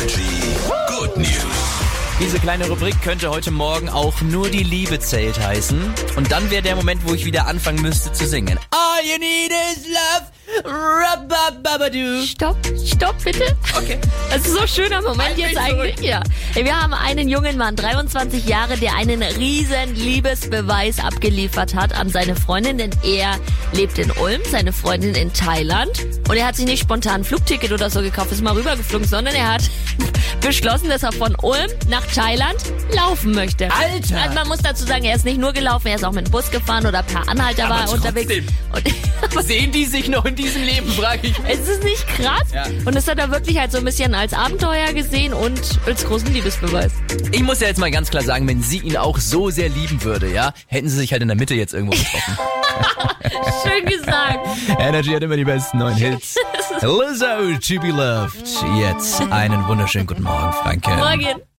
Energy Good News. Diese kleine Rubrik könnte heute Morgen auch nur die Liebe zählt heißen. Und dann wäre der Moment, wo ich wieder anfangen müsste zu singen. All you need is love. Rabababadoo. Stopp, stopp bitte. Okay. Das ist so ein schöner Moment jetzt eigentlich. zurück. Ja. Wir haben einen jungen Mann, 23 Jahre, der einen riesen Liebesbeweis abgeliefert hat an seine Freundin, denn er lebt in Ulm, seine Freundin in Thailand. Und er hat sich nicht spontan ein Flugticket oder so gekauft, ist mal rübergeflogen, sondern er hat beschlossen, dass er von Ulm nach Thailand laufen möchte. Alter! Also man muss dazu sagen, er ist nicht nur gelaufen, er ist auch mit dem Bus gefahren oder per Anhalter Aber war trotzdem. unterwegs. Und Sehen die sich noch in diesem Leben, frage ich mich. es ist nicht krass. Ja. Und das hat er wirklich halt so ein bisschen als Abenteuer gesehen und als großen Liebesbeweis. Ich muss ja jetzt mal ganz klar sagen, wenn sie ihn auch so sehr lieben würde, ja, hätten sie sich halt in der Mitte jetzt irgendwo getroffen. Schön gesagt. Energy hat immer die besten neuen Hits. Lizzo, to be loved. Jetzt einen wunderschönen guten Morgen, Franke. Morgen.